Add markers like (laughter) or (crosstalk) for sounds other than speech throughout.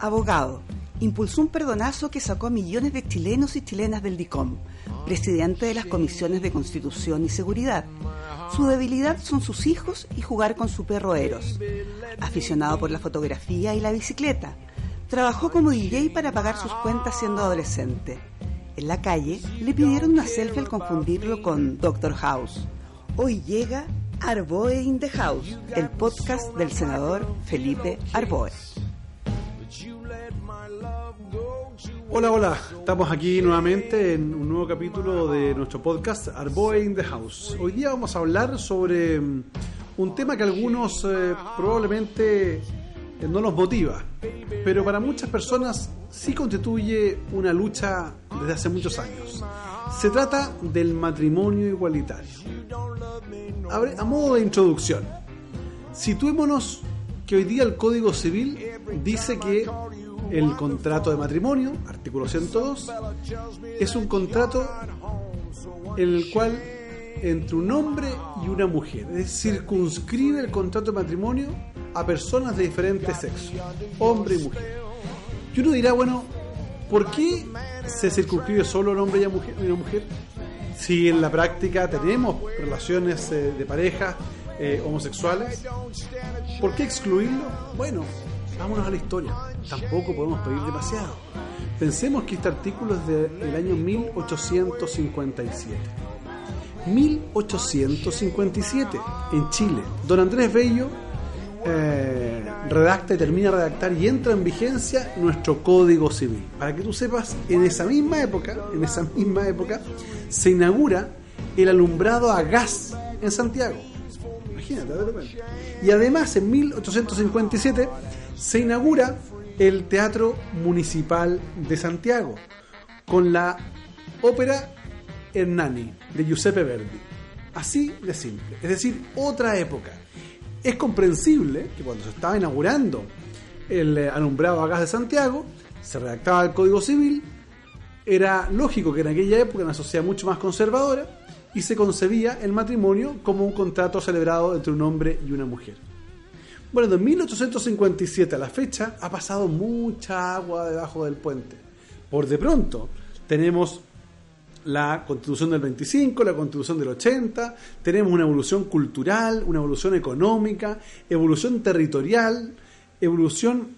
Abogado, impulsó un perdonazo que sacó a millones de chilenos y chilenas del DICOM, presidente de las comisiones de Constitución y Seguridad. Su debilidad son sus hijos y jugar con su perro Eros. Aficionado por la fotografía y la bicicleta, trabajó como DJ para pagar sus cuentas siendo adolescente. En la calle le pidieron una selfie al confundirlo con Doctor House. Hoy llega Arboe in the House, el podcast del senador Felipe Arboe. Hola, hola, estamos aquí nuevamente en un nuevo capítulo de nuestro podcast Arboe in the House. Hoy día vamos a hablar sobre mm, un tema que algunos eh, probablemente eh, no los motiva, pero para muchas personas sí constituye una lucha desde hace muchos años. Se trata del matrimonio igualitario. A, modo de introducción, situémonos que hoy día el Código Civil dice que el contrato de matrimonio, artículo 102, es un contrato en el cual entre un hombre y una mujer, es circunscribe el contrato de matrimonio a personas de diferentes sexos, hombre y mujer. Y uno dirá, bueno, ¿por qué se circunscribe solo un hombre y una mujer? Si en la práctica tenemos relaciones eh, de pareja eh, homosexuales, ¿por qué excluirlo? Bueno, vámonos a la historia. Tampoco podemos pedir demasiado. Pensemos que este artículo es del año 1857. 1857 en Chile. Don Andrés Bello eh, redacta y termina de redactar y entra en vigencia nuestro Código Civil. Para que tú sepas, en esa misma época, en esa misma época, se inaugura el alumbrado a gas en Santiago. Imagínate, Y además, en 1857 se inaugura el Teatro Municipal de Santiago con la ópera Hernani de Giuseppe Verdi. Así de simple. Es decir, otra época. Es comprensible que cuando se estaba inaugurando el eh, alumbrado a gas de Santiago, se redactaba el Código Civil, era lógico que en aquella época, una sociedad mucho más conservadora, y se concebía el matrimonio como un contrato celebrado entre un hombre y una mujer. Bueno, de 1857 a la fecha ha pasado mucha agua debajo del puente. Por de pronto, tenemos la constitución del 25, la constitución del 80, tenemos una evolución cultural, una evolución económica, evolución territorial, evolución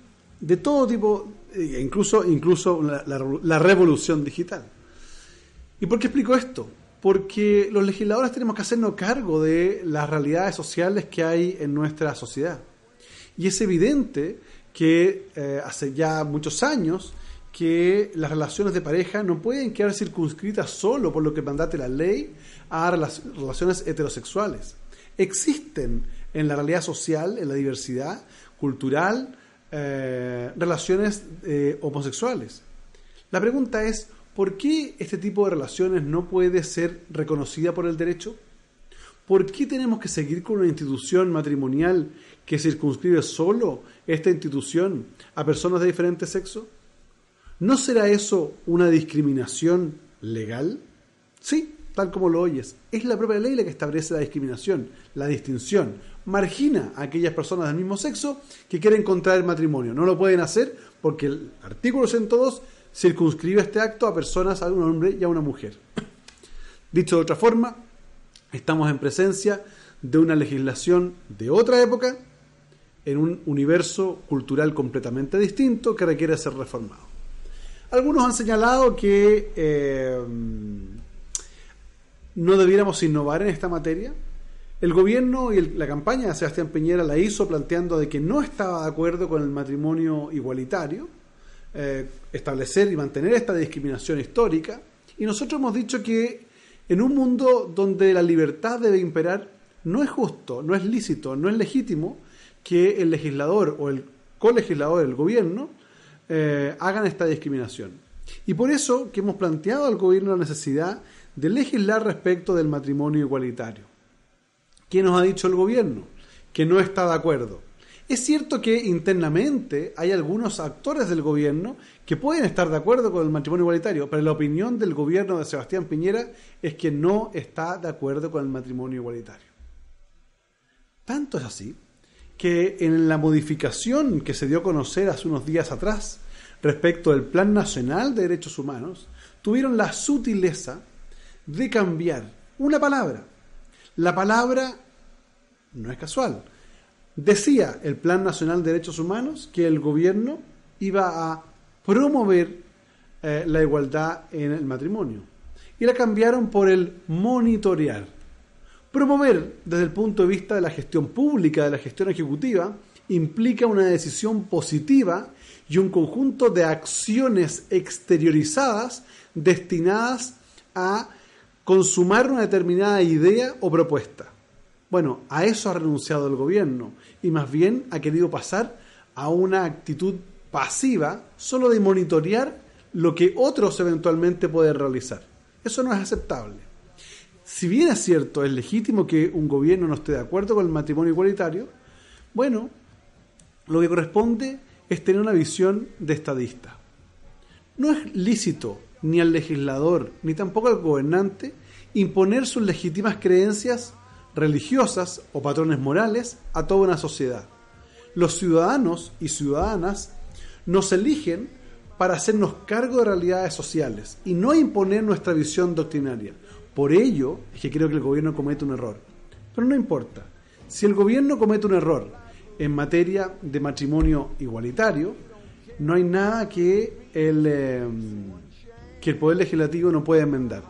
de todo tipo, e incluso, incluso la, la revolución digital. ¿Y por qué explico esto? Porque los legisladores tenemos que hacernos cargo de las realidades sociales que hay en nuestra sociedad. Y es evidente que eh, hace ya muchos años que las relaciones de pareja no pueden quedar circunscritas solo por lo que mandate la ley a relaciones heterosexuales. Existen en la realidad social, en la diversidad cultural, eh, relaciones eh, homosexuales. La pregunta es, ¿por qué este tipo de relaciones no puede ser reconocida por el derecho? ¿Por qué tenemos que seguir con una institución matrimonial que circunscribe solo esta institución a personas de diferente sexo? ¿No será eso una discriminación legal? Sí, tal como lo oyes. Es la propia ley la que establece la discriminación, la distinción. Margina a aquellas personas del mismo sexo que quieren contraer matrimonio. No lo pueden hacer porque el artículo 102 circunscribe este acto a personas, a un hombre y a una mujer. (clears throat) Dicho de otra forma, estamos en presencia de una legislación de otra época en un universo cultural completamente distinto que requiere ser reformado. Algunos han señalado que eh, no debiéramos innovar en esta materia. El gobierno y la campaña de Sebastián Piñera la hizo planteando de que no estaba de acuerdo con el matrimonio igualitario, eh, establecer y mantener esta discriminación histórica, Y nosotros hemos dicho que en un mundo donde la libertad debe imperar, no es justo, no es lícito, no es legítimo que el legislador o el colegislador del gobierno eh, hagan esta discriminación. Y por eso que hemos planteado al gobierno la necesidad de legislar respecto del matrimonio igualitario. ¿Qué nos ha dicho el gobierno? Que no está de acuerdo. Es cierto que internamente hay algunos actores del gobierno que pueden estar de acuerdo con el matrimonio igualitario, pero la opinión del gobierno de Sebastián Piñera es que no está de acuerdo con el matrimonio igualitario. Tanto es así que en la modificación que se dio a conocer hace unos días atrás respecto del Plan Nacional de Derechos Humanos, tuvieron la sutileza de cambiar una palabra. La palabra no es casual Decía el Plan Nacional de Derechos Humanos que el gobierno iba a promover eh, la igualdad en el matrimonio. Y la cambiaron por el monitorear. Promover desde el punto de vista de la gestión pública, de la gestión ejecutiva, implica una decisión positiva y un conjunto de acciones exteriorizadas destinadas a consumar una determinada idea o propuesta. Bueno, a eso ha renunciado el gobierno y más bien ha querido pasar a una actitud pasiva solo de monitorear lo que otros eventualmente pueden realizar. Eso no es aceptable. Si bien es cierto, es legítimo que un gobierno no esté de acuerdo con el matrimonio igualitario, bueno, lo que corresponde es tener una visión de estadista. No es lícito ni al legislador ni tampoco al gobernante imponer sus legítimas creencias religiosas o patrones morales a toda una sociedad. Los ciudadanos y ciudadanas nos eligen para hacernos cargo de realidades sociales y no imponer nuestra visión doctrinaria. Por ello es que creo que el gobierno comete un error. Pero no importa. Si el gobierno comete un error en materia de matrimonio igualitario, no hay nada que el, eh, que el Poder Legislativo no pueda enmendar.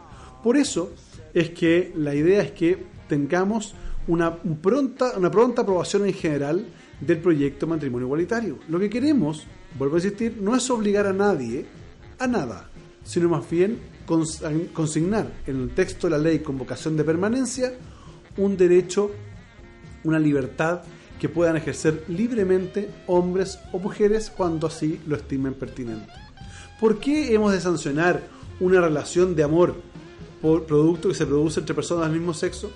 Por eso es que la idea es que tengamos una pronta, una pronta aprobación en general del proyecto matrimonio igualitario. Lo que queremos, vuelvo a insistir, no es obligar a nadie a nada, sino más bien consignar en el texto de la ley con vocación de permanencia un derecho, una libertad que puedan ejercer libremente hombres o mujeres cuando así lo estimen pertinente. ¿Por qué hemos de sancionar una relación de amor por producto que se produce entre personas del mismo sexo?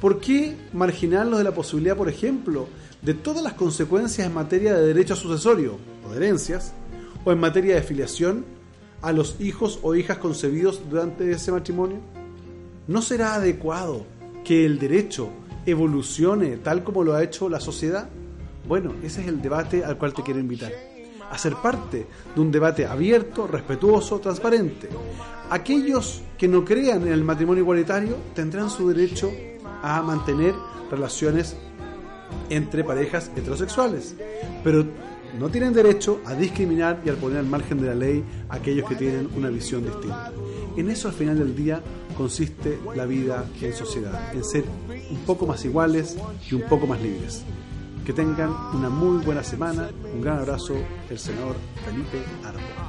¿Por qué marginarlos de la posibilidad, por ejemplo, de todas las consecuencias en materia de derecho sucesorio o de herencias, o en materia de filiación a los hijos o hijas concebidos durante ese matrimonio? ¿No será adecuado que el derecho evolucione tal como lo ha hecho la sociedad? Bueno, ese es el debate al cual te quiero invitar. A ser parte de un debate abierto, respetuoso, transparente. Aquellos que no crean en el matrimonio igualitario tendrán su derecho a mantener relaciones entre parejas heterosexuales, pero no tienen derecho a discriminar y al poner al margen de la ley a aquellos que tienen una visión distinta. En eso al final del día consiste la vida en sociedad, en ser un poco más iguales y un poco más libres. Que tengan una muy buena semana, un gran abrazo El senador Felipe Arbo.